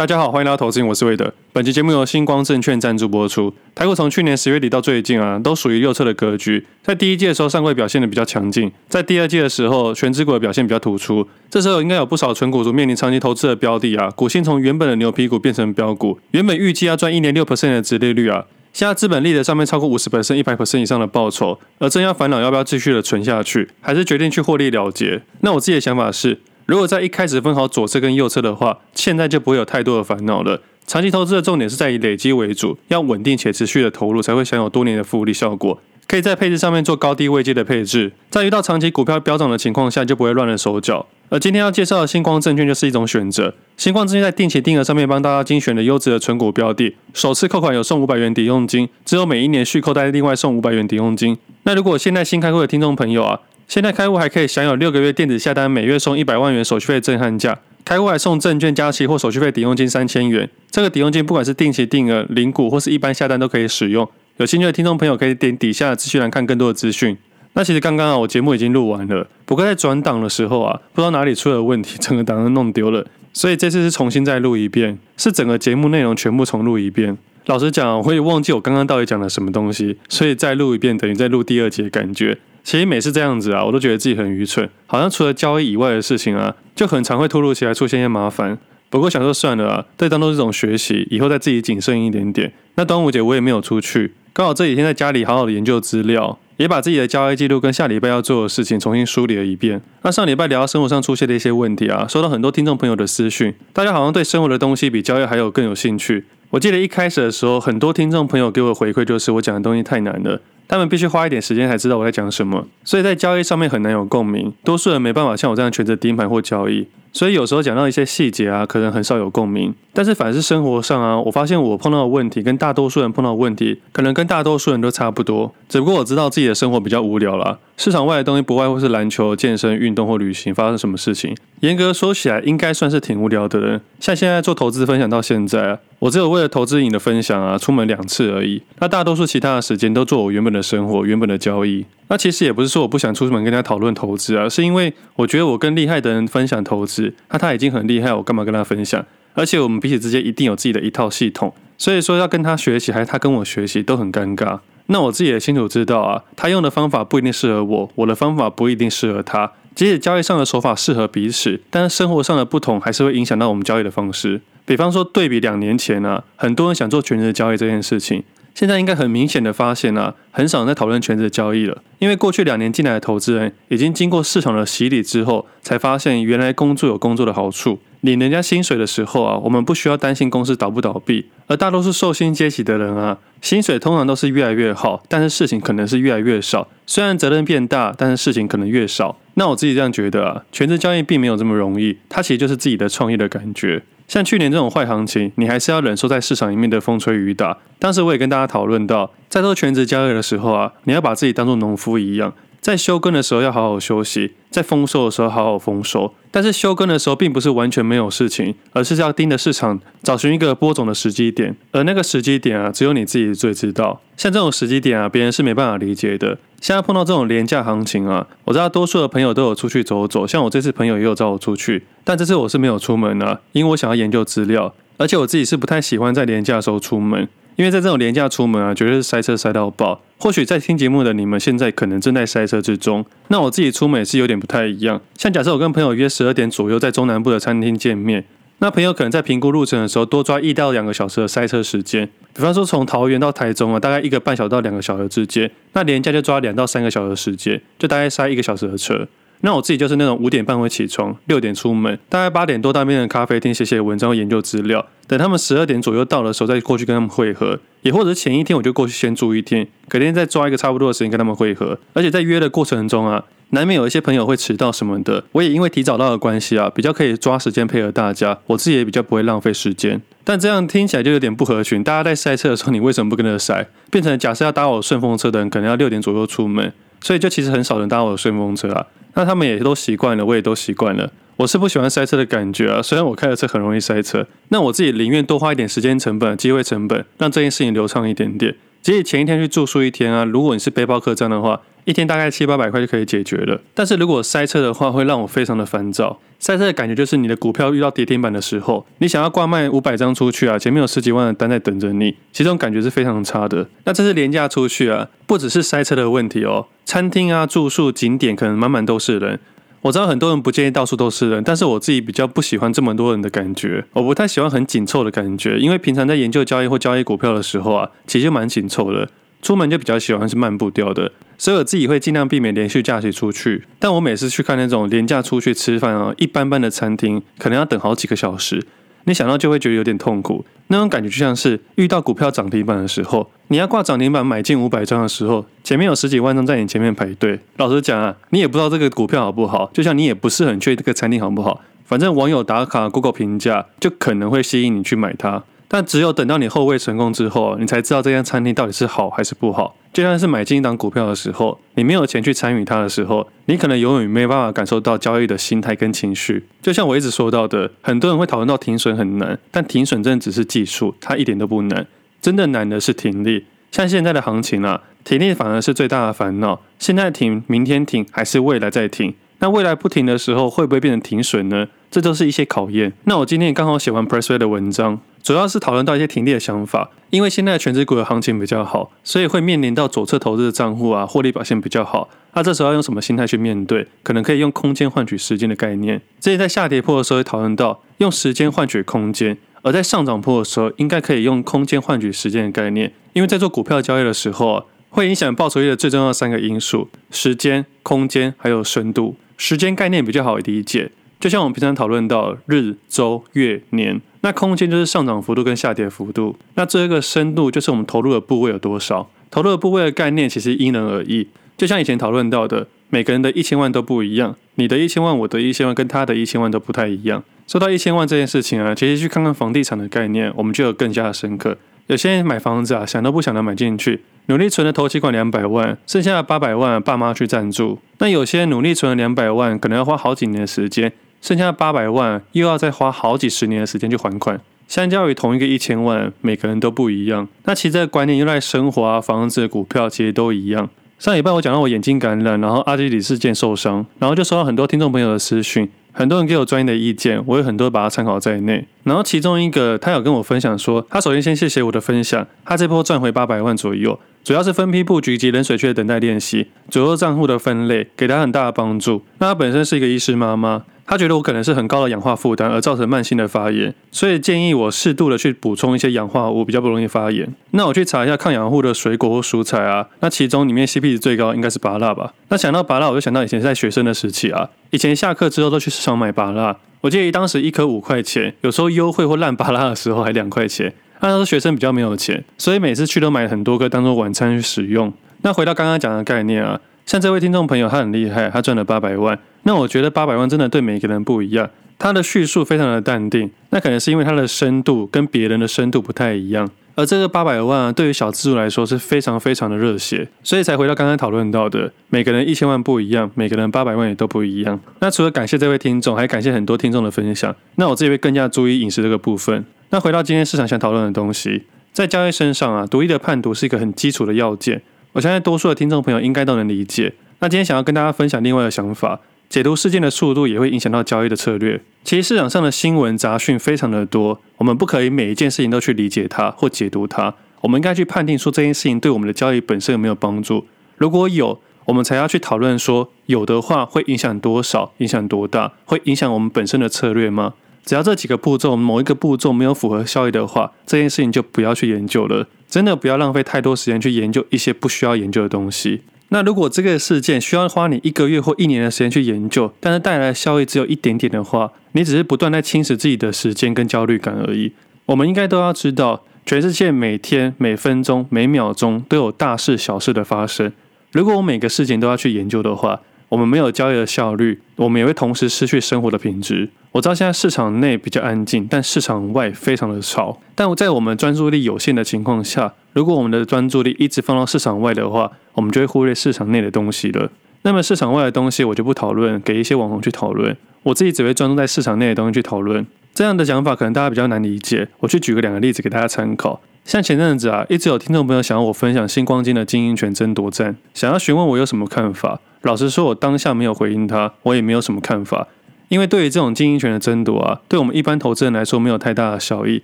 大家好，欢迎来到投资，我是魏德。本期节目由星光证券赞助播出。台股从去年十月底到最近啊，都属于右侧的格局。在第一季的时候，上柜表现的比较强劲；在第二季的时候，权值股的表现比较突出。这时候应该有不少存股族面临长期投资的标的啊，股性从原本的牛皮股变成飙股，原本预计要赚一年六 percent 的殖利率啊，现在资本利得上面超过五十%、一百%以上的报酬，而正要烦恼要不要继续的存下去，还是决定去获利了结。那我自己的想法是。如果在一开始分好左侧跟右侧的话，现在就不会有太多的烦恼了。长期投资的重点是在以累积为主，要稳定且持续的投入，才会享有多年的复利效果。可以在配置上面做高低位阶的配置，在遇到长期股票飙涨的情况下，就不会乱了手脚。而今天要介绍的星光证券就是一种选择。星光证券在定期定额上面帮大家精选了优质的存股标的，首次扣款有送五百元抵用金，之后每一年续扣再另外送五百元抵用金。那如果现在新开户的听众朋友啊，现在开户还可以享有六个月电子下单，每月送一百万元手续费震撼价，开户还送证券加息或手续费抵用金三千元。这个抵用金不管是定期定额、零股或是一般下单都可以使用。有兴趣的听众朋友可以点底下的资讯栏看更多的资讯。那其实刚刚啊，我节目已经录完了，不过在转档的时候啊，不知道哪里出了问题，整个档案弄丢了，所以这次是重新再录一遍，是整个节目内容全部重录一遍。老实讲，我也忘记我刚刚到底讲了什么东西，所以再录一遍等于再录第二节感觉。其实每次这样子啊，我都觉得自己很愚蠢，好像除了交易以外的事情啊，就很常会突如其来出现一些麻烦。不过想说算了啊，对，当做是一种学习，以后再自己谨慎一点点。那端午节我也没有出去，刚好这几天在家里好好的研究资料，也把自己的交易记录跟下礼拜要做的事情重新梳理了一遍。那上礼拜聊到生活上出现的一些问题啊，收到很多听众朋友的私讯，大家好像对生活的东西比交易还有更有兴趣。我记得一开始的时候，很多听众朋友给我的回馈就是我讲的东西太难了。他们必须花一点时间才知道我在讲什么，所以在交易上面很难有共鸣。多数人没办法像我这样全职盯盘或交易，所以有时候讲到一些细节啊，可能很少有共鸣。但是凡是生活上啊，我发现我碰到的问题跟大多数人碰到的问题，可能跟大多数人都差不多。只不过我知道自己的生活比较无聊啦。市场外的东西不外乎是篮球、健身、运动或旅行，发生什么事情，严格说起来，应该算是挺无聊的人。像现在做投资分享到现在。我只有为了投资瘾的分享啊，出门两次而已。那大多数其他的时间都做我原本的生活、原本的交易。那其实也不是说我不想出门跟大家讨论投资啊，是因为我觉得我跟厉害的人分享投资，那他已经很厉害，我干嘛跟他分享？而且我们彼此之间一定有自己的一套系统，所以说要跟他学习，还是他跟我学习，都很尴尬。那我自己也清楚知道啊，他用的方法不一定适合我，我的方法不一定适合他。即使交易上的手法适合彼此，但是生活上的不同还是会影响到我们交易的方式。比方说，对比两年前啊，很多人想做全职交易这件事情，现在应该很明显的发现啊，很少人在讨论权值交易了。因为过去两年进来的投资人，已经经过市场的洗礼之后，才发现原来工作有工作的好处。领人家薪水的时候啊，我们不需要担心公司倒不倒闭。而大多数受薪阶级的人啊，薪水通常都是越来越好，但是事情可能是越来越少。虽然责任变大，但是事情可能越少。那我自己这样觉得啊，权值交易并没有这么容易，它其实就是自己的创业的感觉。像去年这种坏行情，你还是要忍受在市场里面的风吹雨打。当时我也跟大家讨论到，在做全职交易的时候啊，你要把自己当做农夫一样，在休耕的时候要好好休息，在丰收的时候好好丰收。但是休耕的时候并不是完全没有事情，而是要盯着市场，找寻一个播种的时机点。而那个时机点啊，只有你自己最知道。像这种时机点啊，别人是没办法理解的。现在碰到这种廉价行情啊，我知道多数的朋友都有出去走走，像我这次朋友也有找我出去，但这次我是没有出门啊，因为我想要研究资料，而且我自己是不太喜欢在廉价时候出门，因为在这种廉价出门啊，绝对是塞车塞到爆。或许在听节目的你们现在可能正在塞车之中，那我自己出门也是有点不太一样。像假设我跟朋友约十二点左右在中南部的餐厅见面。那朋友可能在评估路程的时候，多抓一到两个小时的塞车时间。比方说从桃园到台中啊，大概一个半小时到两个小时之间。那廉价就抓两到三个小时的时间，就大概塞一个小时的车。那我自己就是那种五点半会起床，六点出门，大概八点多到那边的咖啡厅写写文章、研究资料。等他们十二点左右到的时候，再过去跟他们会合。也或者前一天我就过去先住一天，隔天再抓一个差不多的时间跟他们会合。而且在约的过程中啊。难免有一些朋友会迟到什么的，我也因为提早到的关系啊，比较可以抓时间配合大家，我自己也比较不会浪费时间。但这样听起来就有点不合群，大家在塞车的时候，你为什么不跟着塞？变成假设要搭我顺风车的人，可能要六点左右出门，所以就其实很少人搭我的顺风车啊。那他们也都习惯了，我也都习惯了。我是不喜欢塞车的感觉啊，虽然我开的车很容易塞车，那我自己宁愿多花一点时间成本、机会成本，让这件事情流畅一点点。即使前一天去住宿一天啊，如果你是背包客栈的话，一天大概七八百块就可以解决了。但是如果塞车的话，会让我非常的烦躁。塞车的感觉就是你的股票遇到跌停板的时候，你想要挂卖五百张出去啊，前面有十几万的单在等着你，其实感觉是非常差的。那这是廉价出去啊，不只是塞车的问题哦，餐厅啊、住宿、景点可能满满都是人。我知道很多人不建议到处都是人，但是我自己比较不喜欢这么多人的感觉。我不太喜欢很紧凑的感觉，因为平常在研究交易或交易股票的时候啊，其实蛮紧凑的。出门就比较喜欢是慢步调的，所以我自己会尽量避免连续假期出去。但我每次去看那种廉价出去吃饭啊，一般般的餐厅，可能要等好几个小时。你想到就会觉得有点痛苦，那种感觉就像是遇到股票涨停板的时候，你要挂涨停板买进五百张的时候，前面有十几万张在你前面排队。老实讲啊，你也不知道这个股票好不好，就像你也不是很确定这个餐厅好不好，反正网友打卡、Google 评价就可能会吸引你去买它。但只有等到你后位成功之后，你才知道这家餐厅到底是好还是不好。就像是买进一档股票的时候，你没有钱去参与它的时候，你可能永远没办法感受到交易的心态跟情绪。就像我一直说到的，很多人会讨论到停损很难，但停损真的只是技术，它一点都不难。真的难的是停利。像现在的行情啊，停利反而是最大的烦恼。现在停，明天停，还是未来再停？那未来不停的时候，会不会变成停损呢？这都是一些考验。那我今天刚好写完 Pressway 的文章。主要是讨论到一些停利的想法，因为现在的权值股的行情比较好，所以会面临到左侧投资的账户啊，获利表现比较好。那这时候要用什么心态去面对？可能可以用空间换取时间的概念。之前在下跌破的时候会讨论到用时间换取空间，而在上涨破的时候应该可以用空间换取时间的概念。因为在做股票交易的时候啊，会影响报酬率的最重要三个因素：时间、空间还有深度。时间概念比较好理解。就像我们平常讨论到日、周、月、年，那空间就是上涨幅度跟下跌幅度，那这个深度就是我们投入的部位有多少。投入的部位的概念其实因人而异，就像以前讨论到的，每个人的一千万都不一样，你的一千万，我的一千万跟他的一千万都不太一样。说到一千万这件事情啊，其实去看看房地产的概念，我们就有更加的深刻。有些人买房子啊，想都不想的买进去，努力存了头期款两百万，剩下的八百万爸妈去赞助。那有些努力存了两百万，可能要花好几年的时间。剩下的八百万，又要再花好几十年的时间去还款。相较于同一个一千万，每个人都不一样。那其实这个观念用在生活啊、房子、股票，其实都一样。上礼拜我讲到我眼睛感染，然后阿基里事件受伤，然后就收到很多听众朋友的私讯，很多人给我专业的意见，我有很多把它参考在内。然后其中一个他有跟我分享说，他首先先谢谢我的分享，他这波赚回八百万左右，主要是分批布局及冷水区的等待练习，左右账户的分类给他很大的帮助。那他本身是一个医师妈妈。他觉得我可能是很高的氧化负担而造成慢性的发炎，所以建议我适度的去补充一些氧化物，比较不容易发炎。那我去查一下抗氧化物的水果或蔬菜啊，那其中里面 CP 值最高应该是芭乐吧？那想到芭乐，我就想到以前在学生的时期啊，以前下课之后都去市场买芭乐，我记得当时一颗五块钱，有时候优惠或烂芭乐的时候还两块钱。那时候学生比较没有钱，所以每次去都买很多颗当做晚餐去使用。那回到刚刚讲的概念啊。像这位听众朋友，他很厉害，他赚了八百万。那我觉得八百万真的对每个人不一样。他的叙述非常的淡定，那可能是因为他的深度跟别人的深度不太一样。而这个八百万啊，对于小资族来说是非常非常的热血，所以才回到刚刚讨论到的，每个人一千万不一样，每个人八百万也都不一样。那除了感谢这位听众，还感谢很多听众的分享。那我自己会更加注意饮食这个部分。那回到今天市场想讨论的东西，在交易身上啊，独立的判读是一个很基础的要件。我相信多数的听众朋友应该都能理解。那今天想要跟大家分享另外的想法，解读事件的速度也会影响到交易的策略。其实市场上的新闻杂讯非常的多，我们不可以每一件事情都去理解它或解读它。我们应该去判定说这件事情对我们的交易本身有没有帮助。如果有，我们才要去讨论说有的话会影响多少，影响多大，会影响我们本身的策略吗？只要这几个步骤某一个步骤没有符合效益的话，这件事情就不要去研究了。真的不要浪费太多时间去研究一些不需要研究的东西。那如果这个事件需要花你一个月或一年的时间去研究，但是带来的效益只有一点点的话，你只是不断在侵蚀自己的时间跟焦虑感而已。我们应该都要知道，全世界每天、每分钟、每秒钟都有大事小事的发生。如果我每个事情都要去研究的话，我们没有交易的效率，我们也会同时失去生活的品质。我知道现在市场内比较安静，但市场外非常的吵。但在我们专注力有限的情况下，如果我们的专注力一直放到市场外的话，我们就会忽略市场内的东西了。那么市场外的东西我就不讨论，给一些网红去讨论。我自己只会专注在市场内的东西去讨论。这样的讲法可能大家比较难理解。我去举个两个例子给大家参考。像前阵子啊，一直有听众朋友想要我分享新光金的经营权争夺战，想要询问我有什么看法。老实说，我当下没有回应他，我也没有什么看法，因为对于这种经营权的争夺啊，对我们一般投资人来说没有太大的效益。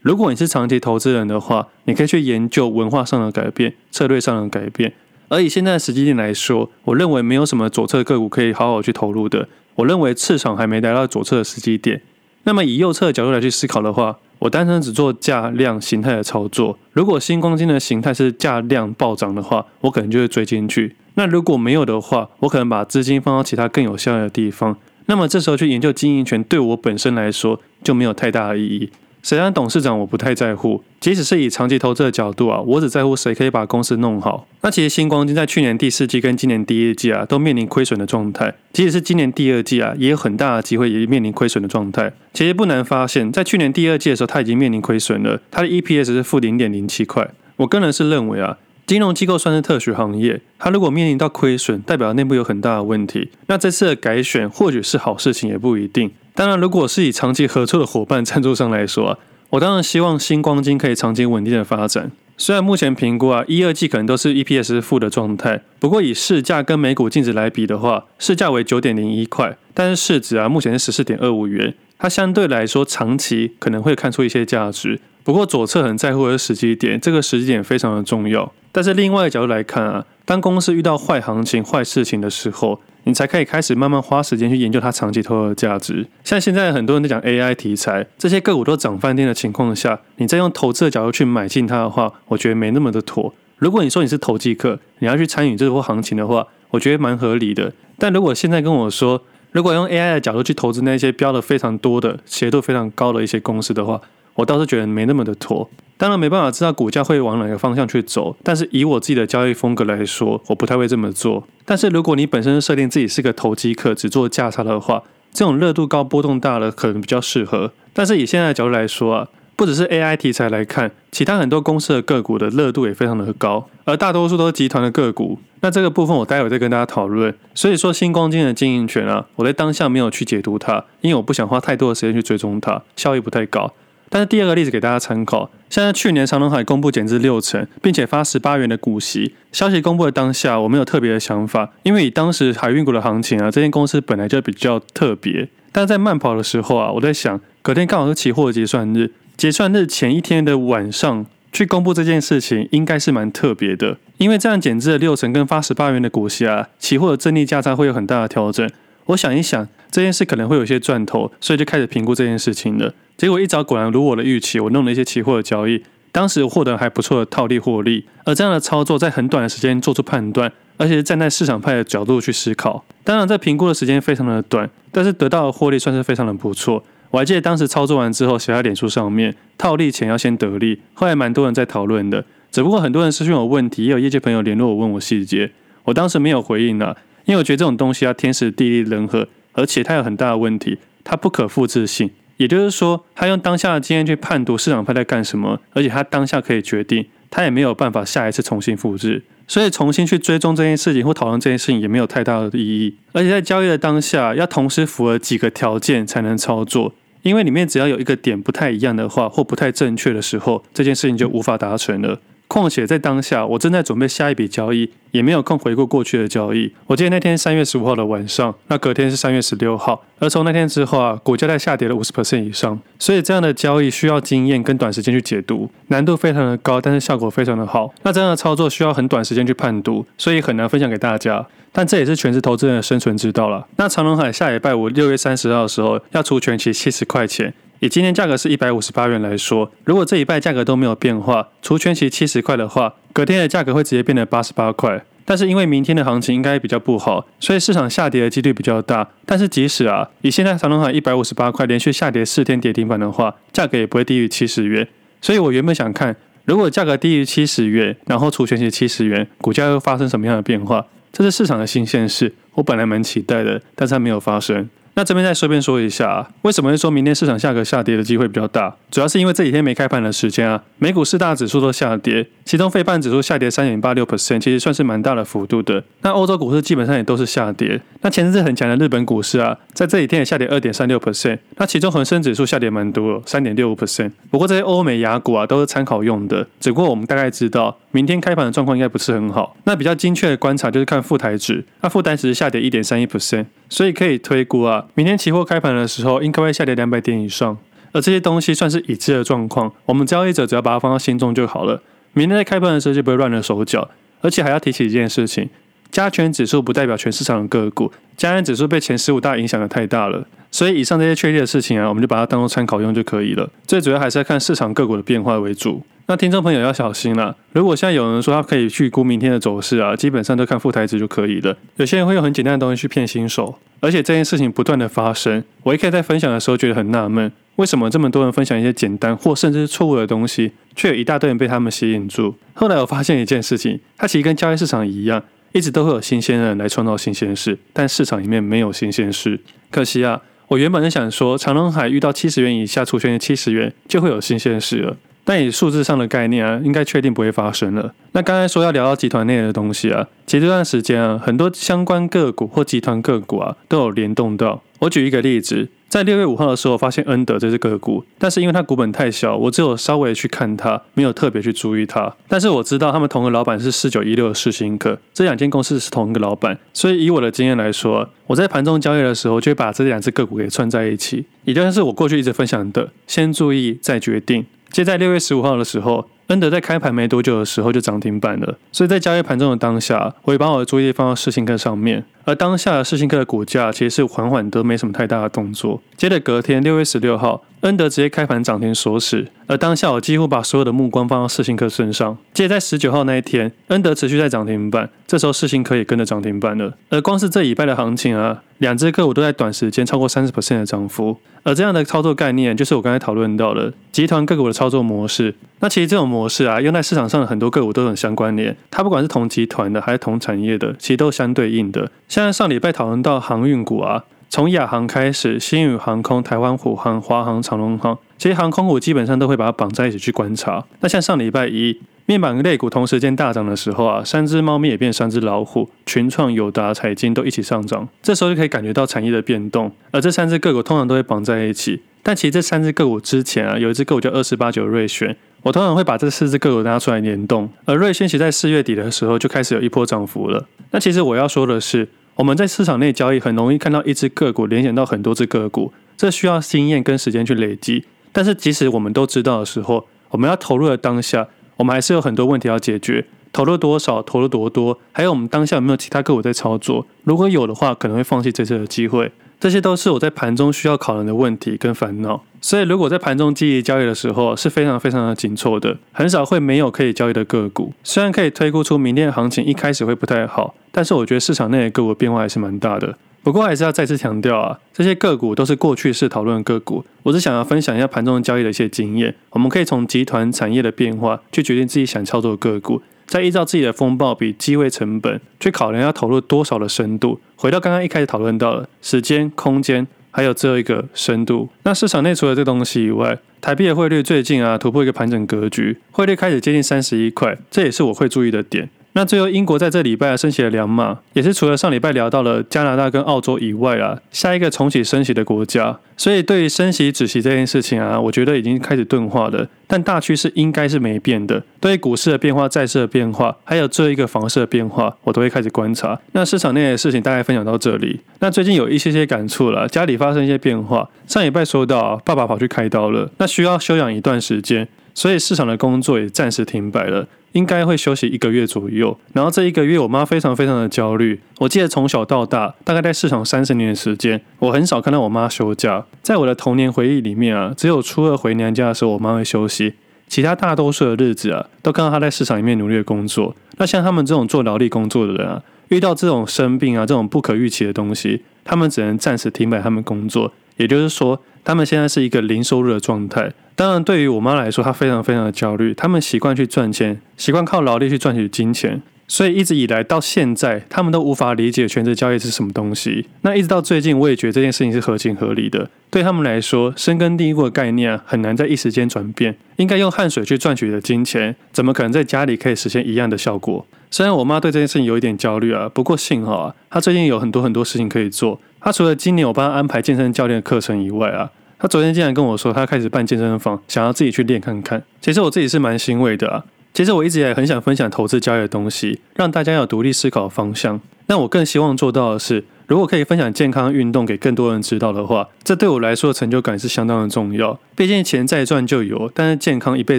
如果你是长期投资人的话，你可以去研究文化上的改变、策略上的改变。而以现在的时机点来说，我认为没有什么左侧个股可以好好去投入的。我认为市场还没来到左侧的时机点。那么以右侧的角度来去思考的话，我单纯只做价量形态的操作。如果新光金的形态是价量暴涨的话，我可能就会追进去。那如果没有的话，我可能把资金放到其他更有效的地方。那么这时候去研究经营权，对我本身来说就没有太大的意义。谁当董事长我不太在乎，即使是以长期投资的角度啊，我只在乎谁可以把公司弄好。那其实新光金在去年第四季跟今年第一季啊，都面临亏损的状态。即使是今年第二季啊，也有很大的机会也面临亏损的状态。其实不难发现，在去年第二季的时候，它已经面临亏损了，它的 EPS 是负零点零七块。我个人是认为啊，金融机构算是特许行业，它如果面临到亏损，代表内部有很大的问题。那这次的改选或许是好事情，也不一定。当然，如果是以长期合作的伙伴赞助商来说啊，我当然希望新光金可以长期稳定的发展。虽然目前评估啊，一二季可能都是 EPS 负的状态，不过以市价跟每股净值来比的话，市价为九点零一块，但是市值啊目前是十四点二五元，它相对来说长期可能会看出一些价值。不过左侧很在乎的是时机点，这个时机点非常的重要。但是另外一个角度来看啊，当公司遇到坏行情、坏事情的时候，你才可以开始慢慢花时间去研究它长期投入的价值。像现在很多人都讲 AI 题材，这些个股都涨翻天的情况下，你再用投资的角度去买进它的话，我觉得没那么的妥。如果你说你是投机客，你要去参与这波行情的话，我觉得蛮合理的。但如果现在跟我说，如果用 AI 的角度去投资那些标的非常多的、斜度非常高的一些公司的话，我倒是觉得没那么的妥。当然没办法知道股价会往哪个方向去走，但是以我自己的交易风格来说，我不太会这么做。但是如果你本身设定自己是个投机客，只做价差的话，这种热度高、波动大的可能比较适合。但是以现在的角度来说啊，不只是 AI 题材来看，其他很多公司的个股的热度也非常的高，而大多数都是集团的个股。那这个部分我待会再跟大家讨论。所以说新光金的经营权啊，我在当下没有去解读它，因为我不想花太多的时间去追踪它，效益不太高。但是第二个例子给大家参考，现在去年长隆海公布减资六成，并且发十八元的股息。消息公布的当下，我没有特别的想法，因为以当时海运股的行情啊，这间公司本来就比较特别。但在慢跑的时候啊，我在想，隔天刚好是期货结算日，结算日前一天的晚上去公布这件事情，应该是蛮特别的。因为这样减资的六成跟发十八元的股息啊，期货的正逆价差会有很大的调整。我想一想，这件事可能会有些赚头，所以就开始评估这件事情了。结果一早果然如我的预期，我弄了一些期货的交易，当时获得还不错的套利获利。而这样的操作在很短的时间做出判断，而且是站在市场派的角度去思考。当然，在评估的时间非常的短，但是得到的获利算是非常的不错。我还记得当时操作完之后写在脸书上面，套利前要先得利。后来蛮多人在讨论的，只不过很多人私讯我问题，也有业界朋友联络我问我细节，我当时没有回应了，因为我觉得这种东西要天时地利人和，而且它有很大的问题，它不可复制性。也就是说，他用当下的经验去判读市场派在干什么，而且他当下可以决定，他也没有办法下一次重新复制，所以重新去追踪这件事情或讨论这件事情也没有太大的意义。而且在交易的当下，要同时符合几个条件才能操作，因为里面只要有一个点不太一样的话，或不太正确的时候，这件事情就无法达成了。况且在当下，我正在准备下一笔交易，也没有空回顾过去的交易。我记得那天三月十五号的晚上，那隔天是三月十六号，而从那天之后啊，股价在下跌了五十 percent 以上。所以这样的交易需要经验跟短时间去解读，难度非常的高，但是效果非常的好。那这样的操作需要很短时间去判读，所以很难分享给大家。但这也是全职投资人的生存之道了。那长隆海下礼拜五六月三十号的时候要除权期七十块钱。以今天价格是一百五十八元来说，如果这一拜价格都没有变化，除权息七十块的话，隔天的价格会直接变得八十八块。但是因为明天的行情应该比较不好，所以市场下跌的几率比较大。但是即使啊，以现在长隆海一百五十八块连续下跌四天跌停板的话，价格也不会低于七十元。所以我原本想看，如果价格低于七十元，然后除权息七十元，股价又发生什么样的变化？这是市场的新鲜事，我本来蛮期待的，但是它没有发生。那这边再顺便说一下，为什么会说明天市场价格下跌的机会比较大？主要是因为这几天没开盘的时间啊，美股四大指数都下跌，其中费半指数下跌三点八六 percent，其实算是蛮大的幅度的。那欧洲股市基本上也都是下跌。那前阵子很强的日本股市啊，在这几天也下跌二点三六 percent。那其中恒生指数下跌蛮多，三点六五 percent。不过这些欧美亚股啊，都是参考用的，只不过我们大概知道，明天开盘的状况应该不是很好。那比较精确的观察就是看富台指，那富台指是下跌一点三一 percent，所以可以推估啊，明天期货开盘的时候应该会下跌两百点以上。而这些东西算是已知的状况，我们交易者只要把它放到心中就好了。明天在开盘的时候就不会乱了手脚。而且还要提起一件事情，加权指数不代表全市场的个股，加权指数被前十五大影响的太大了。所以以上这些确定的事情啊，我们就把它当做参考用就可以了。最主要还是要看市场个股的变化为主。那听众朋友要小心了，如果现在有人说他可以去估明天的走势啊，基本上都看富台指就可以了。有些人会用很简单的东西去骗新手，而且这件事情不断的发生。我一开始在分享的时候觉得很纳闷。为什么这么多人分享一些简单或甚至是错误的东西，却有一大堆人被他们吸引住？后来我发现一件事情，它其实跟交易市场一样，一直都会有新鲜人来创造新鲜事，但市场里面没有新鲜事。可惜啊，我原本是想说，长隆海遇到七十元以下出现七十元，就会有新鲜事了。但以数字上的概念啊，应该确定不会发生了。那刚才说要聊到集团内的东西啊，其实这段时间啊，很多相关个股或集团个股啊，都有联动到。我举一个例子。在六月五号的时候，发现恩德这只个股，但是因为它股本太小，我只有稍微去看它，没有特别去注意它。但是我知道他们同个老板是四九一六的世新科，这两间公司是同一个老板，所以以我的经验来说，我在盘中交易的时候，就会把这两只个股给串在一起，也就是我过去一直分享的，先注意再决定。接在六月十五号的时候。恩德在开盘没多久的时候就涨停板了，所以在交易盘中的当下，我也把我的注意力放到世新科上面。而当下的世新科的股价其实是缓缓的，没什么太大的动作。接着隔天六月十六号，恩德直接开盘涨停锁死，而当下我几乎把所有的目光放到世新科身上。接着在十九号那一天，恩德持续在涨停板，这时候世新科也跟着涨停板了。而光是这礼拜的行情啊，两只个股都在短时间超过三十 percent 的涨幅。而这样的操作概念，就是我刚才讨论到的集团个股的操作模式。那其实这种模式啊，用在市场上的很多个股都很相关联。它不管是同集团的，还是同产业的，其实都相对应的。像上礼拜讨论到航运股啊，从亚航开始，新宇航空、台湾虎航、华航、长荣航，这些航空股基本上都会把它绑在一起去观察。那像上礼拜一。面板跟类股同时间大涨的时候啊，三只猫咪也变三只老虎，群创、友达、财经都一起上涨。这时候就可以感觉到产业的变动。而这三只个股通常都会绑在一起，但其实这三只个股之前啊，有一只个股叫二四八九瑞轩，我通常会把这四只个股拿出来联动。而瑞轩其在四月底的时候就开始有一波涨幅了。那其实我要说的是，我们在市场内交易很容易看到一只个股联想到很多只个股，这需要经验跟时间去累积。但是即使我们都知道的时候，我们要投入的当下。我们还是有很多问题要解决，投入多少，投入多多，还有我们当下有没有其他个股在操作？如果有的话，可能会放弃这次的机会。这些都是我在盘中需要考量的问题跟烦恼。所以，如果在盘中积极交易的时候，是非常非常的紧凑的，很少会没有可以交易的个股。虽然可以推估出明天的行情一开始会不太好，但是我觉得市场内的个股变化还是蛮大的。不过还是要再次强调啊，这些个股都是过去式讨论的个股，我只想要分享一下盘中交易的一些经验。我们可以从集团产业的变化去决定自己想操作的个股，再依照自己的风暴比、机会成本去考量要投入多少的深度。回到刚刚一开始讨论到的时间、空间，还有最后一个深度。那市场内除了这东西以外，台币的汇率最近啊突破一个盘整格局，汇率开始接近三十一块，这也是我会注意的点。那最后，英国在这礼拜升息了两码，也是除了上礼拜聊到了加拿大跟澳洲以外啊，下一个重启升息的国家。所以对于升息止息这件事情啊，我觉得已经开始钝化了，但大趋势应该是没变的。对于股市的变化、债市的变化，还有这一个房市的变化，我都会开始观察。那市场内的事情大概分享到这里。那最近有一些些感触了，家里发生一些变化。上礼拜说到，爸爸跑去开刀了，那需要休养一段时间，所以市场的工作也暂时停摆了。应该会休息一个月左右，然后这一个月我妈非常非常的焦虑。我记得从小到大，大概在市场三十年的时间，我很少看到我妈休假。在我的童年回忆里面啊，只有初二回娘家的时候，我妈会休息，其他大多数的日子啊，都看到她在市场里面努力的工作。那像他们这种做劳力工作的人啊，遇到这种生病啊，这种不可预期的东西，他们只能暂时停摆他们工作。也就是说，他们现在是一个零收入的状态。当然，对于我妈来说，她非常非常的焦虑。他们习惯去赚钱，习惯靠劳力去赚取金钱，所以一直以来到现在，他们都无法理解全职交易是什么东西。那一直到最近，我也觉得这件事情是合情合理的。对他们来说，深耕第一步的概念，很难在一时间转变。应该用汗水去赚取的金钱，怎么可能在家里可以实现一样的效果？虽然我妈对这件事情有一点焦虑啊，不过幸好啊，她最近有很多很多事情可以做。她除了今年我帮她安排健身教练的课程以外啊，她昨天竟然跟我说，她开始办健身房，想要自己去练看看。其实我自己是蛮欣慰的啊。其实我一直也很想分享投资交易的东西，让大家有独立思考的方向。那我更希望做到的是，如果可以分享健康运动给更多人知道的话，这对我来说的成就感是相当的重要。毕竟钱再赚就有，但是健康一辈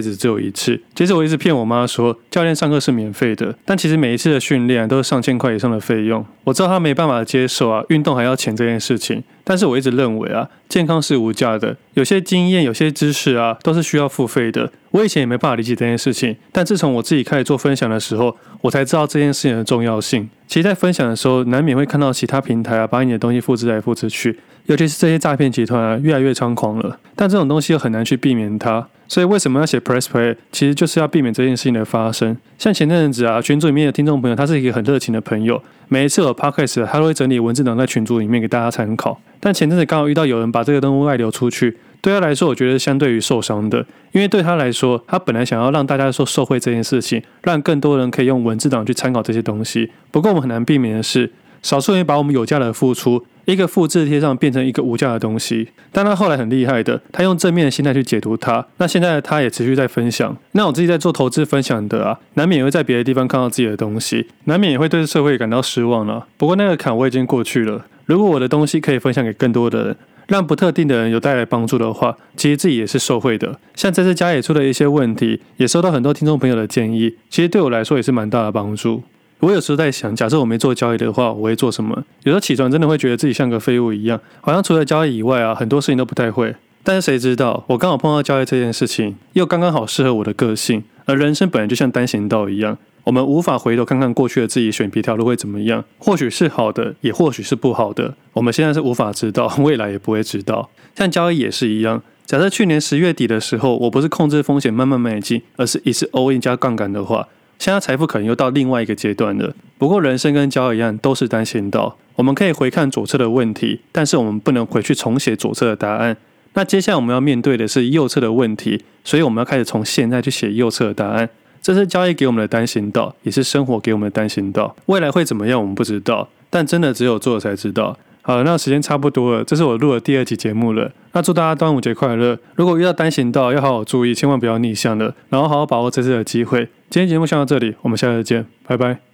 子只有一次。其实我一直骗我妈说，教练上课是免费的，但其实每一次的训练都是上千块以上的费用。我知道她没办法接受啊，运动还要钱这件事情。但是我一直认为啊，健康是无价的，有些经验、有些知识啊，都是需要付费的。我以前也没办法理解这件事情，但自从我自己开始做分享的时候，我才知道这件事情的重要性。其实，在分享的时候，难免会看到其他平台啊，把你的东西复制来复制去，尤其是这些诈骗集团啊，越来越猖狂了。但这种东西又很难去避免它，所以为什么要写 Press Play？其实就是要避免这件事情的发生。像前阵子啊，群组里面的听众朋友，他是一个很热情的朋友，每一次有 Podcast，他都会整理文字档在群组里面给大家参考。但前阵子刚好遇到有人把这个东西外流出去，对他来说，我觉得相对于受伤的，因为对他来说，他本来想要让大家说受惠这件事情，让更多人可以用文字档去参考这些东西。不过我们很难避免的是，少数人把我们有价的付出一个复制贴上，变成一个无价的东西。但他后来很厉害的，他用正面的心态去解读它。那现在他也持续在分享。那我自己在做投资分享的啊，难免也会在别的地方看到自己的东西，难免也会对社会感到失望了。不过那个坎我已经过去了。如果我的东西可以分享给更多的人，让不特定的人有带来帮助的话，其实自己也是受惠的。像这次家里出了一些问题，也收到很多听众朋友的建议，其实对我来说也是蛮大的帮助。我有时候在想，假设我没做交易的话，我会做什么？有时候起床真的会觉得自己像个废物一样，好像除了交易以外啊，很多事情都不太会。但是谁知道，我刚好碰到交易这件事情，又刚刚好适合我的个性。而人生本来就像单行道一样。我们无法回头看看过去的自己选别条路会怎么样，或许是好的，也或许是不好的。我们现在是无法知道，未来也不会知道。像交易也是一样，假设去年十月底的时候，我不是控制风险慢慢买进，而是一次 all in 加杠杆的话，现在财富可能又到另外一个阶段了。不过人生跟交易一样，都是单行道。我们可以回看左侧的问题，但是我们不能回去重写左侧的答案。那接下来我们要面对的是右侧的问题，所以我们要开始从现在去写右侧的答案。这是交易给我们的单行道，也是生活给我们的单行道。未来会怎么样，我们不知道，但真的只有做了才知道。好，那时间差不多了，这是我录的第二集节目了。那祝大家端午节快乐！如果遇到单行道，要好好注意，千万不要逆向了，然后好好把握这次的机会。今天节目先到这里，我们下次见，拜拜。